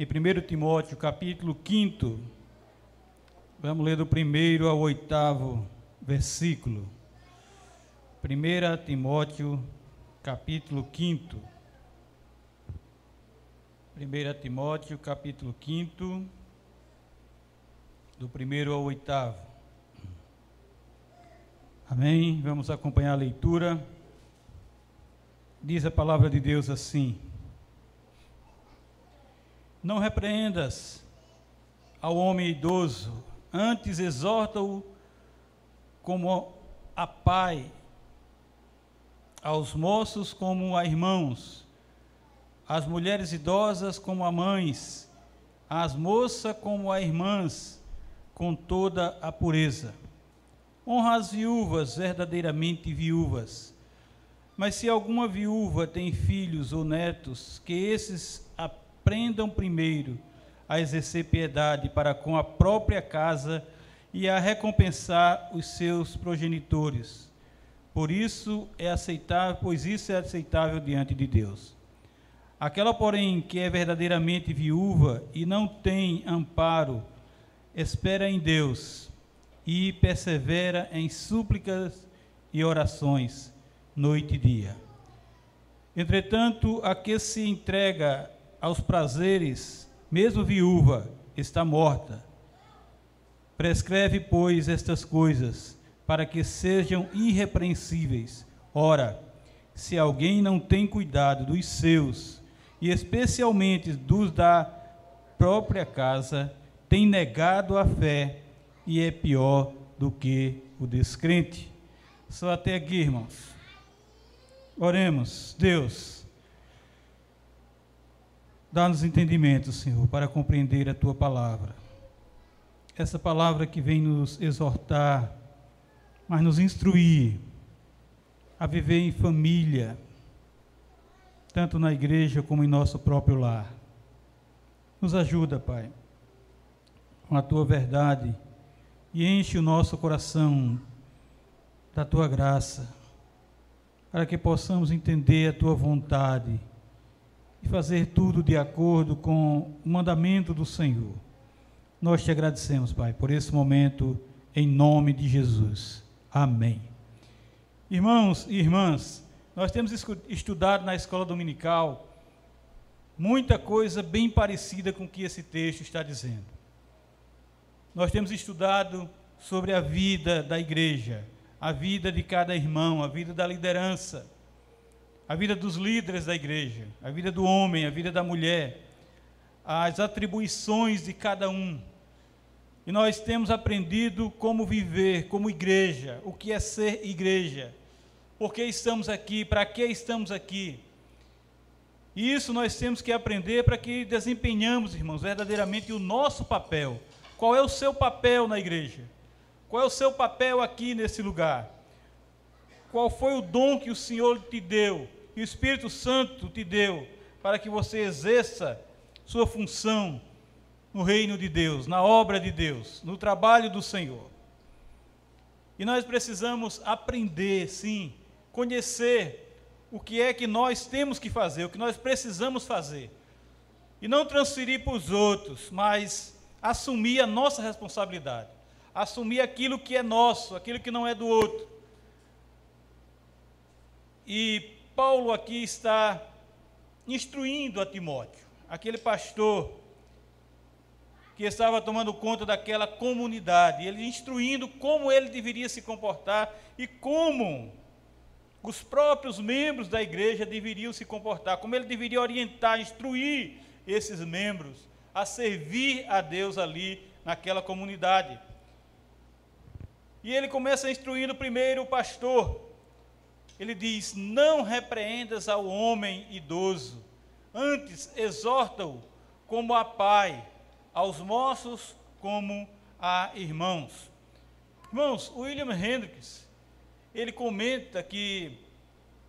em 1 Timóteo, capítulo 5. Vamos ler do primeiro ao oitavo versículo. 1 Timóteo, capítulo 5. 1 Timóteo, capítulo 5, do primeiro ao oitavo. Amém? Vamos acompanhar a leitura. Diz a palavra de Deus assim: Não repreendas ao homem idoso, antes exorta-o como a pai, aos moços como a irmãos, às mulheres idosas como a mães, às moças como a irmãs, com toda a pureza. Honra as viúvas, verdadeiramente viúvas mas se alguma viúva tem filhos ou netos, que esses aprendam primeiro a exercer piedade para com a própria casa e a recompensar os seus progenitores. Por isso é aceitável, pois isso é aceitável diante de Deus. Aquela, porém, que é verdadeiramente viúva e não tem amparo, espera em Deus e persevera em súplicas e orações noite e dia. Entretanto, a que se entrega aos prazeres, mesmo viúva, está morta. Prescreve, pois, estas coisas, para que sejam irrepreensíveis. Ora, se alguém não tem cuidado dos seus, e especialmente dos da própria casa, tem negado a fé e é pior do que o descrente. Só até aqui, irmãos. Oremos, Deus, dá-nos entendimento, Senhor, para compreender a tua palavra. Essa palavra que vem nos exortar, mas nos instruir a viver em família, tanto na igreja como em nosso próprio lar. Nos ajuda, Pai, com a tua verdade e enche o nosso coração da tua graça para que possamos entender a tua vontade e fazer tudo de acordo com o mandamento do Senhor. Nós te agradecemos, Pai, por esse momento, em nome de Jesus. Amém. Irmãos e irmãs, nós temos estudado na escola dominical muita coisa bem parecida com o que esse texto está dizendo. Nós temos estudado sobre a vida da igreja, a vida de cada irmão, a vida da liderança, a vida dos líderes da igreja, a vida do homem, a vida da mulher, as atribuições de cada um. E nós temos aprendido como viver como igreja, o que é ser igreja, por que estamos aqui, para que estamos aqui. E isso nós temos que aprender para que desempenhamos, irmãos, verdadeiramente o nosso papel. Qual é o seu papel na igreja? Qual é o seu papel aqui nesse lugar? Qual foi o dom que o Senhor te deu, que o Espírito Santo te deu, para que você exerça sua função no reino de Deus, na obra de Deus, no trabalho do Senhor? E nós precisamos aprender, sim, conhecer o que é que nós temos que fazer, o que nós precisamos fazer. E não transferir para os outros, mas assumir a nossa responsabilidade assumir aquilo que é nosso, aquilo que não é do outro. E Paulo aqui está instruindo a Timóteo, aquele pastor que estava tomando conta daquela comunidade, ele instruindo como ele deveria se comportar e como os próprios membros da igreja deveriam se comportar, como ele deveria orientar, instruir esses membros a servir a Deus ali naquela comunidade. E ele começa instruindo primeiro o pastor. Ele diz: Não repreendas ao homem idoso, antes exorta-o como a pai, aos moços como a irmãos. Irmãos, William Hendricks, ele comenta que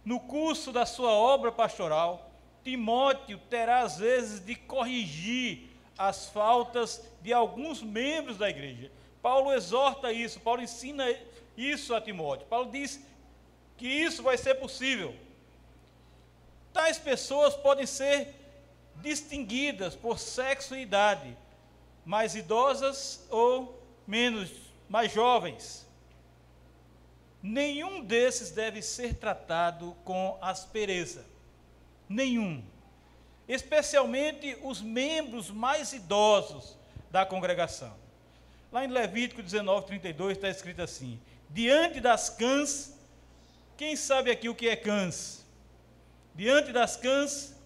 no curso da sua obra pastoral, Timóteo terá às vezes de corrigir as faltas de alguns membros da igreja. Paulo exorta isso, Paulo ensina isso a Timóteo. Paulo diz que isso vai ser possível. Tais pessoas podem ser distinguidas por sexo e idade, mais idosas ou menos, mais jovens. Nenhum desses deve ser tratado com aspereza. Nenhum. Especialmente os membros mais idosos da congregação. Lá em Levítico 19, 32 está escrito assim: Diante das cãs, quem sabe aqui o que é cãs? Diante das cãs,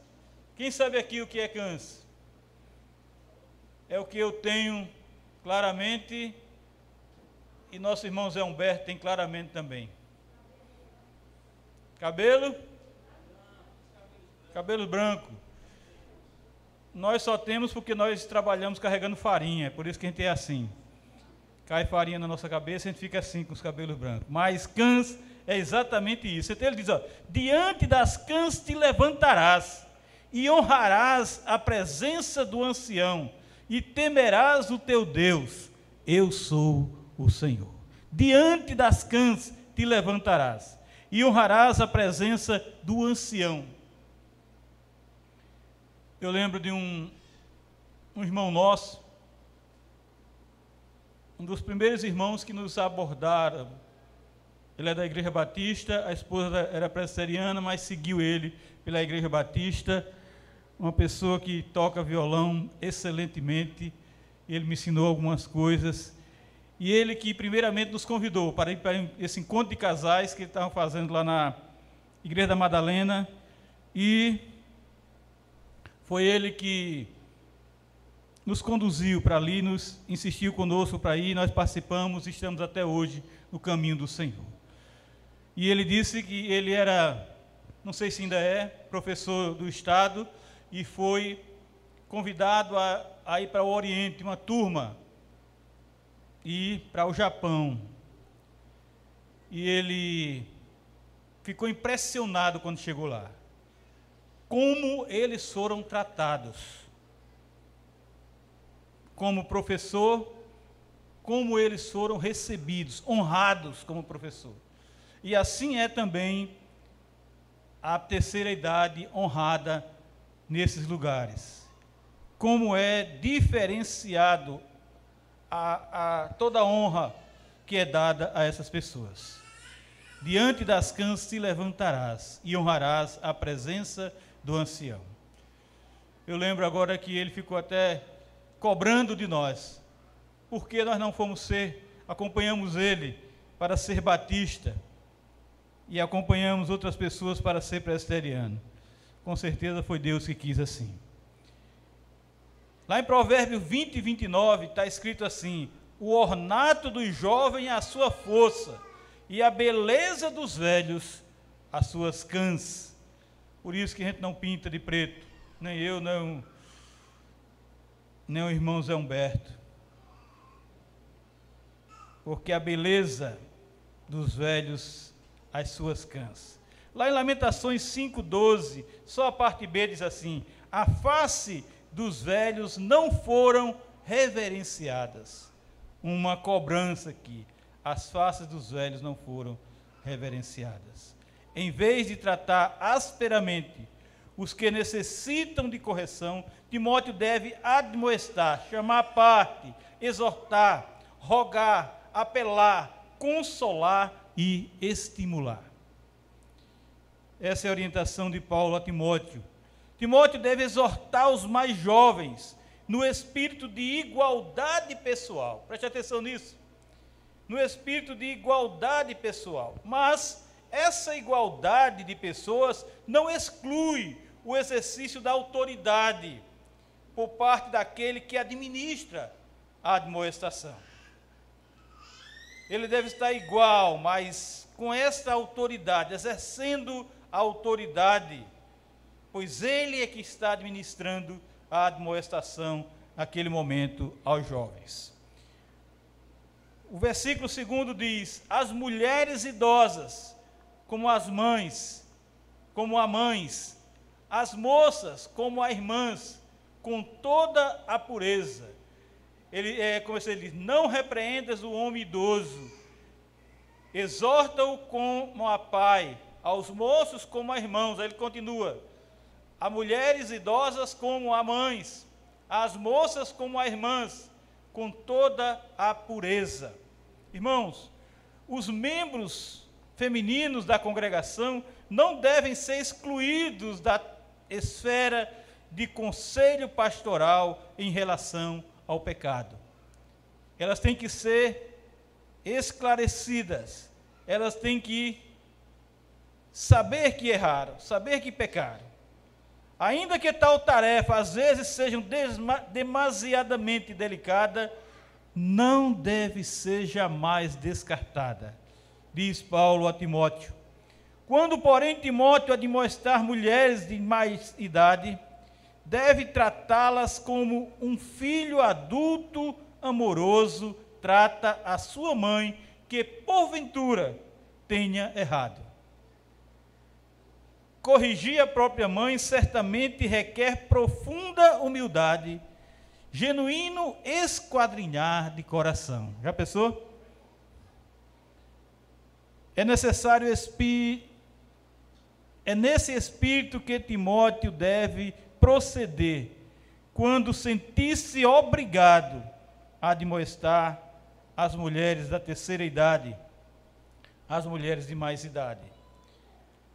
quem sabe aqui o que é cãs? É o que eu tenho claramente e nosso irmão Zé Humberto tem claramente também. Cabelo? Cabelo branco. Nós só temos porque nós trabalhamos carregando farinha, é por isso que a gente é assim cai farinha na nossa cabeça, a gente fica assim com os cabelos brancos. Mas cães é exatamente isso. Então ele diz: ó, diante das cãs te levantarás e honrarás a presença do ancião e temerás o teu Deus. Eu sou o Senhor. Diante das cãs te levantarás e honrarás a presença do ancião. Eu lembro de um, um irmão nosso um dos primeiros irmãos que nos abordaram. Ele é da Igreja Batista, a esposa era presbiteriana, mas seguiu ele pela Igreja Batista. Uma pessoa que toca violão excelentemente. Ele me ensinou algumas coisas. E ele que primeiramente nos convidou para ir para esse encontro de casais que estavam fazendo lá na Igreja da Madalena. E foi ele que nos conduziu para ali, nos insistiu conosco para ir, nós participamos e estamos até hoje no caminho do Senhor. E ele disse que ele era, não sei se ainda é, professor do Estado e foi convidado a, a ir para o Oriente, uma turma, e para o Japão. E ele ficou impressionado quando chegou lá. Como eles foram tratados como professor, como eles foram recebidos, honrados como professor. E assim é também a terceira idade honrada nesses lugares. Como é diferenciado a, a toda a honra que é dada a essas pessoas. Diante das cãs te levantarás e honrarás a presença do ancião. Eu lembro agora que ele ficou até cobrando de nós. Porque nós não fomos ser, acompanhamos ele para ser batista e acompanhamos outras pessoas para ser presbiteriano. Com certeza foi Deus que quis assim. Lá em Provérbios 20 e 29 está escrito assim: O ornato do jovem é a sua força, e a beleza dos velhos as suas cãs. Por isso que a gente não pinta de preto, nem eu, não nem o irmão Zé Humberto. Porque a beleza dos velhos as suas cãs. Lá em Lamentações 5,12, só a parte B diz assim: a face dos velhos não foram reverenciadas. Uma cobrança aqui. As faces dos velhos não foram reverenciadas. Em vez de tratar asperamente os que necessitam de correção, Timóteo deve admoestar, chamar a parte, exortar, rogar, apelar, consolar e estimular. Essa é a orientação de Paulo a Timóteo. Timóteo deve exortar os mais jovens no espírito de igualdade pessoal. Preste atenção nisso. No espírito de igualdade pessoal. Mas essa igualdade de pessoas não exclui o exercício da autoridade por parte daquele que administra a admoestação. Ele deve estar igual, mas com esta autoridade, exercendo a autoridade, pois ele é que está administrando a admoestação naquele momento aos jovens. O versículo segundo diz: As mulheres idosas, como as mães, como a mães, as moças, como as irmãs, com toda a pureza. Ele, é, como ele diz, não repreendas o homem idoso, exorta-o como a pai, aos moços como a irmãos. Aí ele continua, a mulheres idosas como a mães, as moças como a irmãs, com toda a pureza. Irmãos, os membros femininos da congregação não devem ser excluídos da esfera de conselho pastoral em relação ao pecado. Elas têm que ser esclarecidas, elas têm que saber que erraram, saber que pecaram. Ainda que tal tarefa às vezes seja demasiadamente delicada, não deve ser jamais descartada, diz Paulo a Timóteo. Quando, porém, Timóteo admoestar mulheres de mais idade, deve tratá-las como um filho adulto amoroso trata a sua mãe, que porventura tenha errado. Corrigir a própria mãe certamente requer profunda humildade, genuíno esquadrinhar de coração. Já pensou? É necessário espírito. É nesse espírito que Timóteo deve proceder quando sentir-se obrigado a admoestar as mulheres da terceira idade, as mulheres de mais idade.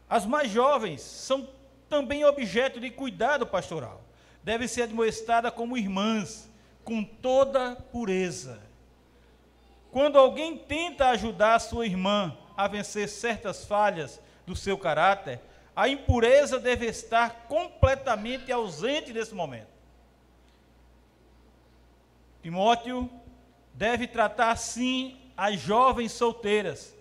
As mais jovens são também objeto de cuidado pastoral. Devem ser admoestadas como irmãs, com toda pureza. Quando alguém tenta ajudar a sua irmã a vencer certas falhas do seu caráter, a impureza deve estar completamente ausente nesse momento. Timóteo deve tratar assim as jovens solteiras,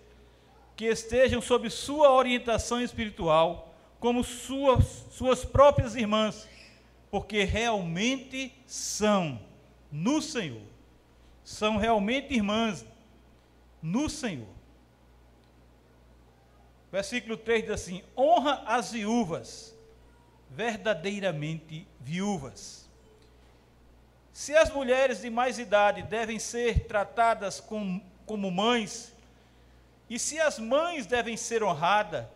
que estejam sob sua orientação espiritual, como suas, suas próprias irmãs, porque realmente são no Senhor. São realmente irmãs no Senhor. Versículo 3 diz assim: honra as viúvas, verdadeiramente viúvas. Se as mulheres de mais idade devem ser tratadas com, como mães, e se as mães devem ser honradas,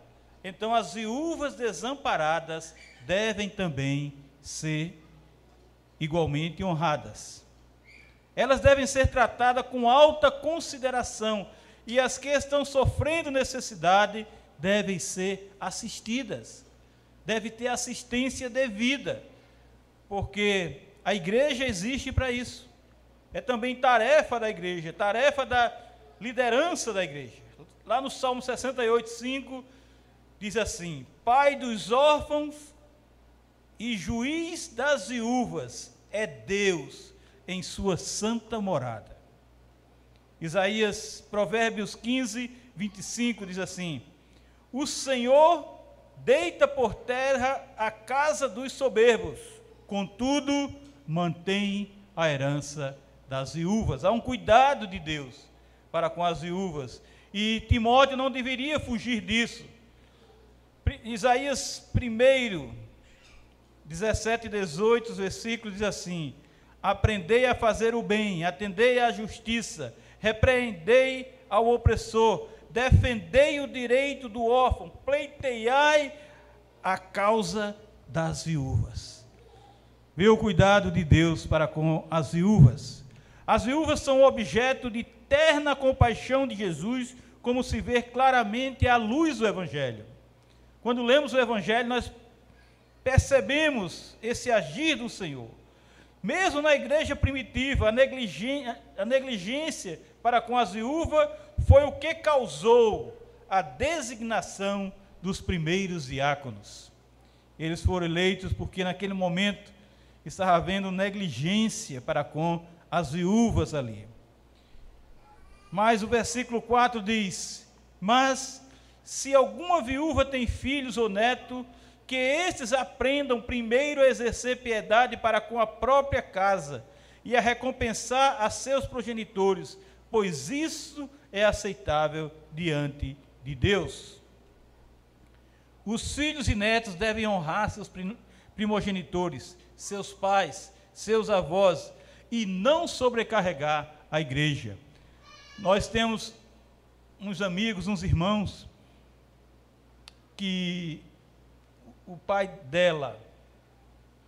então as viúvas desamparadas devem também ser igualmente honradas. Elas devem ser tratadas com alta consideração, e as que estão sofrendo necessidade devem ser assistidas, deve ter assistência devida, porque a igreja existe para isso. É também tarefa da igreja, tarefa da liderança da igreja. Lá no Salmo 68, 5, diz assim: Pai dos órfãos e juiz das viúvas é Deus em sua santa morada. Isaías, Provérbios 15, 25 diz assim: O Senhor deita por terra a casa dos soberbos, contudo, mantém a herança das viúvas. Há um cuidado de Deus para com as viúvas e Timóteo não deveria fugir disso. Isaías 1, 17 e 18 versículos diz assim: Aprendei a fazer o bem, atendei à justiça, repreendei ao opressor, defendei o direito do órfão, pleiteiai a causa das viúvas. Vê o cuidado de Deus para com as viúvas. As viúvas são objeto de terna compaixão de Jesus como se vê claramente à luz do Evangelho. Quando lemos o Evangelho, nós percebemos esse agir do Senhor. Mesmo na igreja primitiva, a negligência, para com as viúvas foi o que causou a designação dos primeiros diáconos. Eles foram eleitos porque naquele momento estava havendo negligência para com as viúvas ali. Mas o versículo 4 diz: Mas se alguma viúva tem filhos ou neto, que estes aprendam primeiro a exercer piedade para com a própria casa e a recompensar a seus progenitores, pois isso é aceitável diante de Deus. Os filhos e netos devem honrar seus primogenitores, seus pais, seus avós e não sobrecarregar a igreja. Nós temos uns amigos, uns irmãos, que o pai dela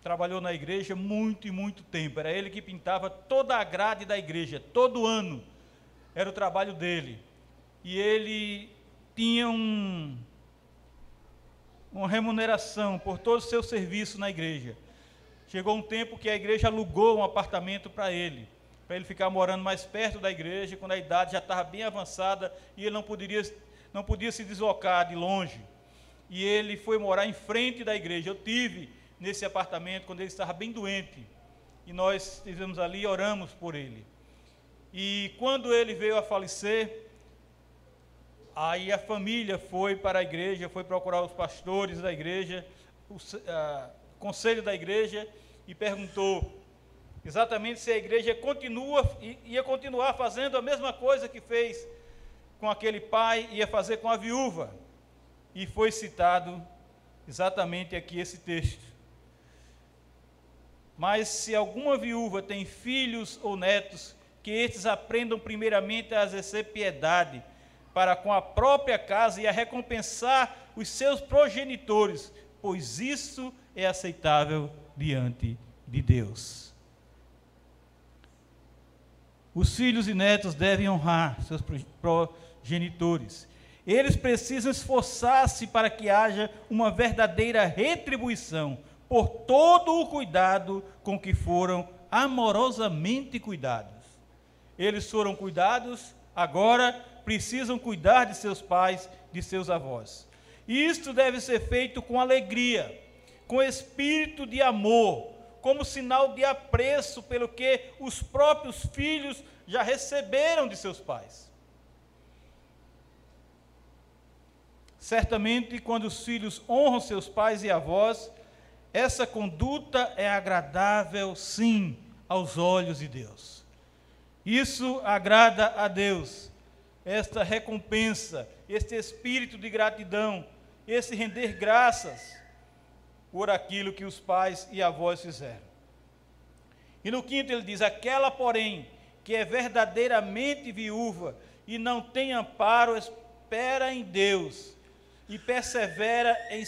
trabalhou na igreja muito e muito tempo. Era ele que pintava toda a grade da igreja, todo ano. Era o trabalho dele. E ele tinha um, uma remuneração por todo o seu serviço na igreja. Chegou um tempo que a igreja alugou um apartamento para ele, para ele ficar morando mais perto da igreja, quando a idade já estava bem avançada e ele não poderia, não podia se deslocar de longe. E ele foi morar em frente da igreja. Eu tive nesse apartamento quando ele estava bem doente. E nós estivemos ali e oramos por ele. E quando ele veio a falecer, aí a família foi para a igreja, foi procurar os pastores da igreja, o a, conselho da igreja, e perguntou exatamente se a igreja continua, ia continuar fazendo a mesma coisa que fez com aquele pai, ia fazer com a viúva. E foi citado exatamente aqui esse texto. Mas se alguma viúva tem filhos ou netos, que estes aprendam primeiramente a exercer piedade, para com a própria casa e a recompensar os seus progenitores, pois isso é aceitável diante de Deus. Os filhos e netos devem honrar seus progenitores. Eles precisam esforçar-se para que haja uma verdadeira retribuição por todo o cuidado com que foram amorosamente cuidados. Eles foram cuidados, agora precisam cuidar de seus pais, de seus avós. E isto deve ser feito com alegria, com espírito de amor, como sinal de apreço pelo que os próprios filhos já receberam de seus pais. Certamente, quando os filhos honram seus pais e avós, essa conduta é agradável, sim, aos olhos de Deus. Isso agrada a Deus. Esta recompensa, este espírito de gratidão, esse render graças por aquilo que os pais e avós fizeram. E no quinto ele diz: aquela, porém, que é verdadeiramente viúva e não tem amparo, espera em Deus e persevera em,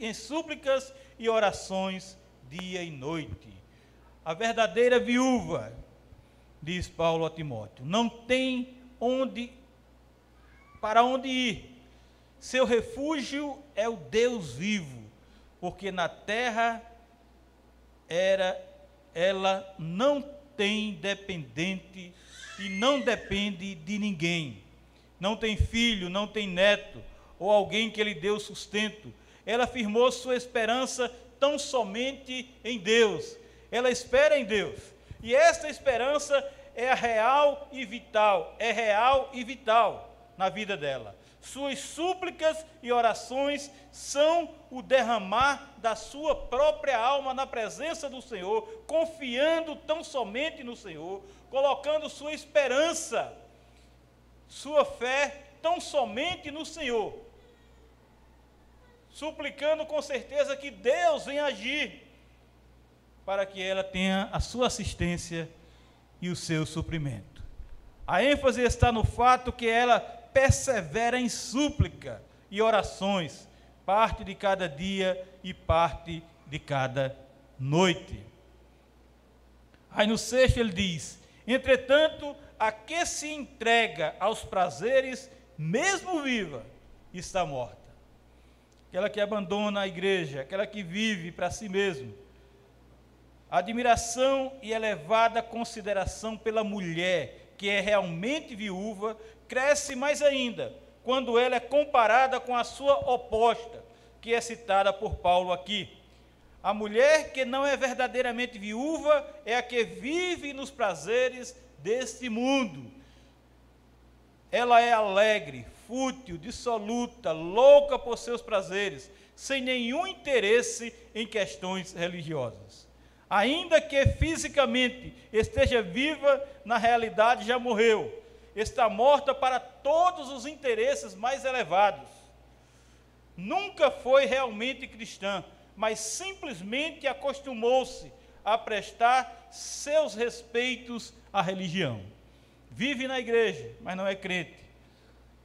em súplicas e orações dia e noite. A verdadeira viúva, diz Paulo a Timóteo, não tem onde para onde ir. Seu refúgio é o Deus vivo, porque na terra era ela não tem dependente e não depende de ninguém. Não tem filho, não tem neto ou alguém que lhe deu sustento ela firmou sua esperança tão somente em Deus. Ela espera em Deus. E esta esperança é real e vital, é real e vital na vida dela. Suas súplicas e orações são o derramar da sua própria alma na presença do Senhor, confiando tão somente no Senhor, colocando sua esperança, sua fé tão somente no Senhor suplicando com certeza que Deus venha agir, para que ela tenha a sua assistência e o seu suprimento. A ênfase está no fato que ela persevera em súplica e orações, parte de cada dia e parte de cada noite. Aí no sexto ele diz: Entretanto, a que se entrega aos prazeres, mesmo viva, está morta aquela que abandona a igreja, aquela que vive para si mesmo. Admiração e elevada consideração pela mulher, que é realmente viúva, cresce mais ainda quando ela é comparada com a sua oposta, que é citada por Paulo aqui. A mulher que não é verdadeiramente viúva é a que vive nos prazeres deste mundo. Ela é alegre, fútil, dissoluta, louca por seus prazeres, sem nenhum interesse em questões religiosas. Ainda que fisicamente esteja viva, na realidade já morreu. Está morta para todos os interesses mais elevados. Nunca foi realmente cristã, mas simplesmente acostumou-se a prestar seus respeitos à religião. Vive na igreja, mas não é crente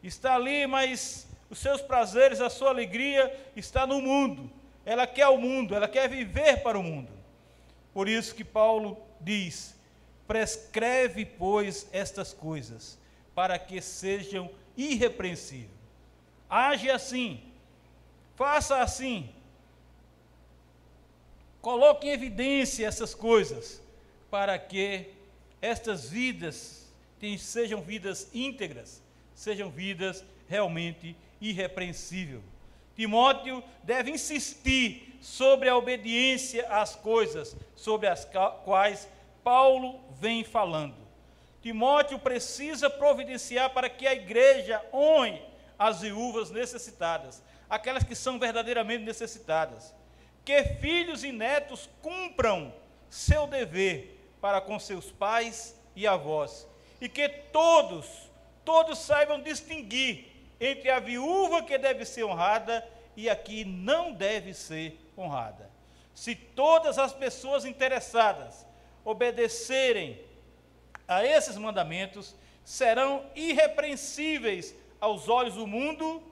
está ali, mas os seus prazeres, a sua alegria está no mundo. ela quer o mundo, ela quer viver para o mundo. Por isso que Paulo diz: prescreve, pois, estas coisas, para que sejam irrepreensíveis. Age assim, faça assim, coloque em evidência essas coisas, para que estas vidas sejam vidas íntegras, sejam vidas realmente irrepreensíveis. Timóteo deve insistir sobre a obediência às coisas sobre as quais Paulo vem falando. Timóteo precisa providenciar para que a igreja honre as viúvas necessitadas, aquelas que são verdadeiramente necessitadas. Que filhos e netos cumpram seu dever para com seus pais e avós, e que todos, todos saibam distinguir entre a viúva que deve ser honrada e a que não deve ser honrada. Se todas as pessoas interessadas obedecerem a esses mandamentos, serão irrepreensíveis aos olhos do mundo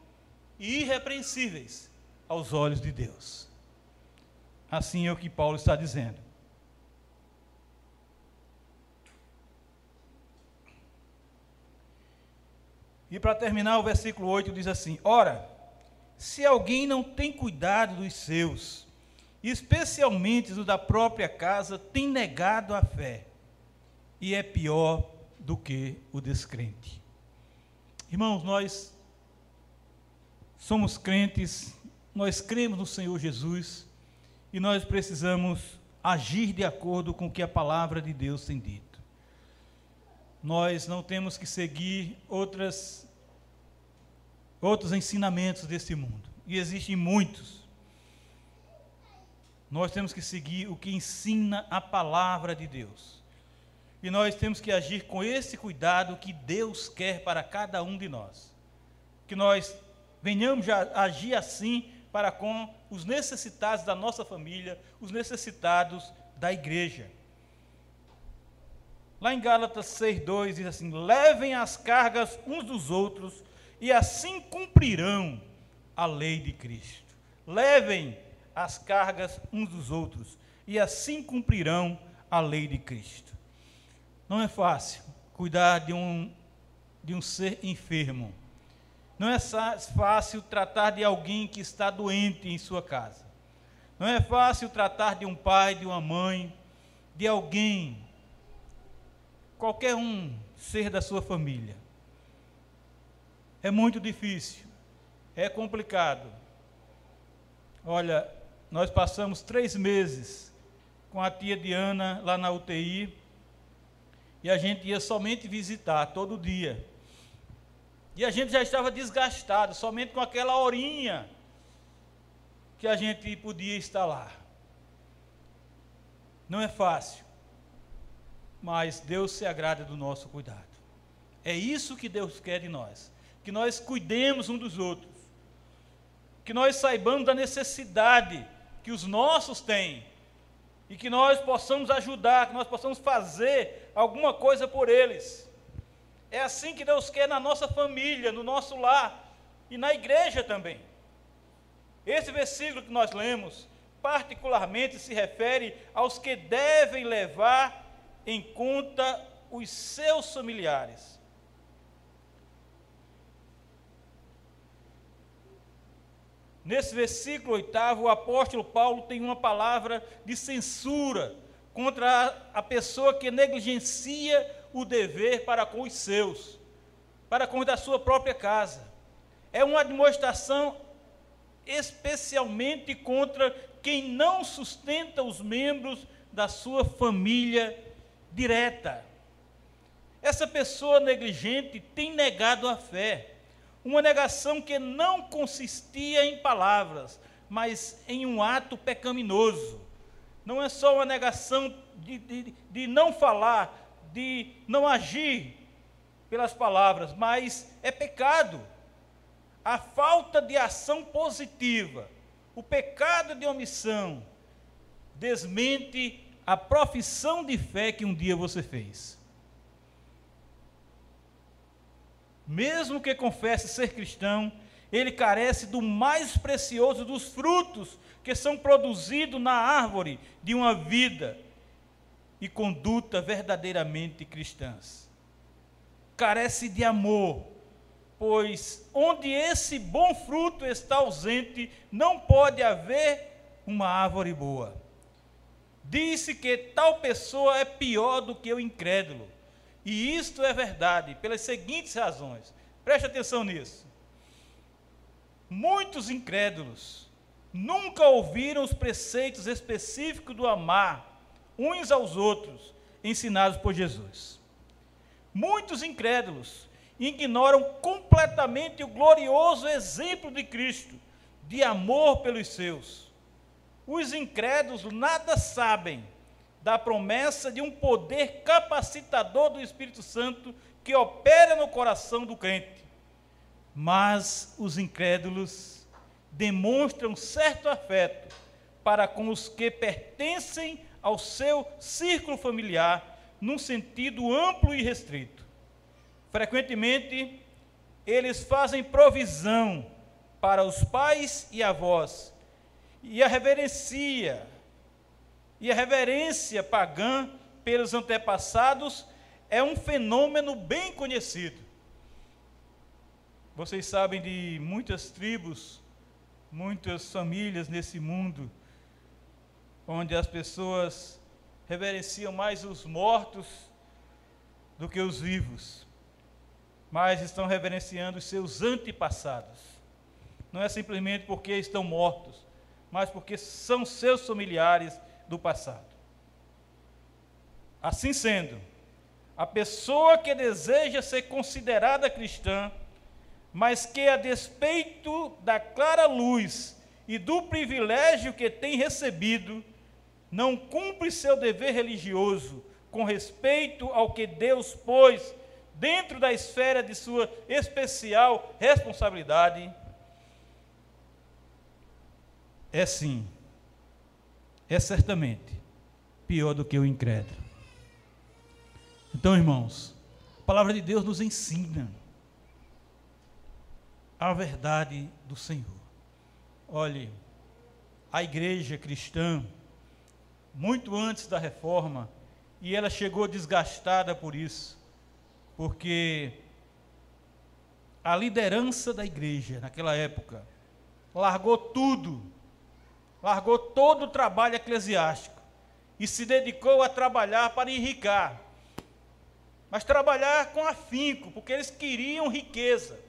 e irrepreensíveis aos olhos de Deus. Assim é o que Paulo está dizendo. E para terminar, o versículo 8 diz assim: Ora, se alguém não tem cuidado dos seus, especialmente do da própria casa, tem negado a fé, e é pior do que o descrente. Irmãos, nós somos crentes, nós cremos no Senhor Jesus e nós precisamos agir de acordo com o que a palavra de Deus tem dito. Nós não temos que seguir outras outros ensinamentos desse mundo, e existem muitos. Nós temos que seguir o que ensina a palavra de Deus. E nós temos que agir com esse cuidado que Deus quer para cada um de nós. Que nós venhamos a agir assim para com os necessitados da nossa família, os necessitados da igreja. Lá em Gálatas 6,2 diz assim: levem as cargas uns dos outros, e assim cumprirão a lei de Cristo. Levem as cargas uns dos outros, e assim cumprirão a lei de Cristo. Não é fácil cuidar de um, de um ser enfermo. Não é fácil tratar de alguém que está doente em sua casa. Não é fácil tratar de um pai, de uma mãe, de alguém, qualquer um ser da sua família. É muito difícil, é complicado. Olha, nós passamos três meses com a tia Diana lá na UTI e a gente ia somente visitar todo dia. E a gente já estava desgastado, somente com aquela horinha que a gente podia estar lá. Não é fácil, mas Deus se agrada do nosso cuidado. É isso que Deus quer de nós, que nós cuidemos um dos outros, que nós saibamos da necessidade que os nossos têm e que nós possamos ajudar, que nós possamos fazer alguma coisa por eles. É assim que Deus quer na nossa família, no nosso lar e na igreja também. Esse versículo que nós lemos, particularmente se refere aos que devem levar em conta os seus familiares. Nesse versículo oitavo, o apóstolo Paulo tem uma palavra de censura contra a, pessoa que negligencia o dever para com os seus, para com os da sua própria casa. É uma demonstração especialmente contra quem não sustenta os membros da sua família direta. Essa pessoa negligente tem negado a fé uma negação que não consistia em palavras, mas em um ato pecaminoso. Não é só uma negação de, de, de não falar, de não agir pelas palavras, mas é pecado. A falta de ação positiva, o pecado de omissão, desmente a profissão de fé que um dia você fez. mesmo que confesse ser cristão, ele carece do mais precioso dos frutos que são produzidos na árvore de uma vida e conduta verdadeiramente cristãs. Carece de amor, pois onde esse bom fruto está ausente, não pode haver uma árvore boa. Disse que tal pessoa é pior do que o incrédulo. E isto é verdade, pelas seguintes razões. Preste atenção nisso. Muitos incrédulos nunca ouviram os preceitos específicos do amar uns aos outros ensinados por Jesus. Muitos incrédulos ignoram completamente o glorioso exemplo de Cristo de amor pelos seus. Os incrédulos nada sabem da promessa de um poder capacitador do Espírito Santo que opera no coração do crente. Mas os incrédulos demonstram certo afeto para com os que pertencem ao seu círculo familiar, num sentido amplo e restrito. Frequentemente, eles fazem provisão para os pais e avós, e a reverencia, e a reverência pagã pelos antepassados é um fenômeno bem conhecido. Vocês sabem de muitas tribos, muitas famílias nesse mundo, onde as pessoas reverenciam mais os mortos do que os vivos, mas estão reverenciando os seus antepassados. Não é simplesmente porque estão mortos, mas porque são seus familiares do passado. Assim sendo, a pessoa que deseja ser considerada cristã mas que, a despeito da clara luz e do privilégio que tem recebido, não cumpre seu dever religioso com respeito ao que Deus pôs dentro da esfera de sua especial responsabilidade, é sim, é certamente pior do que o incrédulo. Então, irmãos, a palavra de Deus nos ensina a verdade do Senhor. Olhe, a igreja cristã, muito antes da reforma, e ela chegou desgastada por isso, porque a liderança da igreja naquela época largou tudo, largou todo o trabalho eclesiástico e se dedicou a trabalhar para enricar, mas trabalhar com afinco, porque eles queriam riqueza.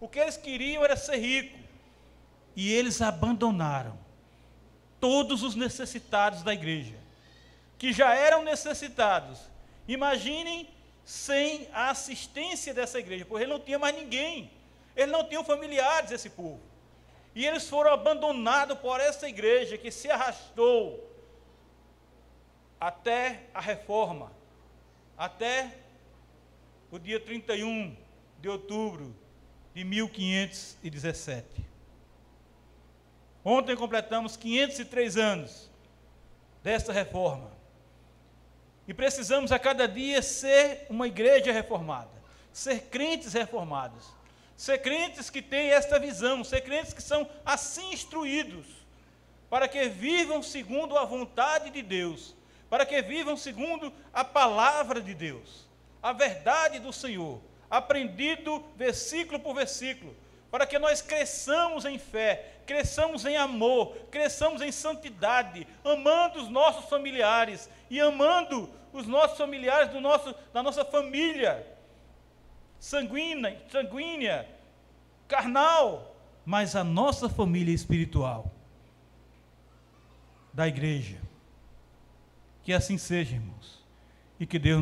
O que eles queriam era ser rico. E eles abandonaram todos os necessitados da igreja, que já eram necessitados. Imaginem sem a assistência dessa igreja, porque ele não tinha mais ninguém. Ele não tinha familiares, esse povo. E eles foram abandonados por essa igreja que se arrastou até a reforma, até o dia 31 de outubro de 1517. Ontem completamos 503 anos desta reforma. E precisamos a cada dia ser uma igreja reformada, ser crentes reformados, ser crentes que têm esta visão, ser crentes que são assim instruídos, para que vivam segundo a vontade de Deus, para que vivam segundo a palavra de Deus, a verdade do Senhor, aprendido versículo por versículo, para que nós cresçamos em fé, cresçamos em amor, cresçamos em santidade, amando os nossos familiares e amando os nossos familiares do nosso, da nossa família sanguínea, sanguínea, carnal, mas a nossa família espiritual da igreja. Que assim seja, irmãos, e que Deus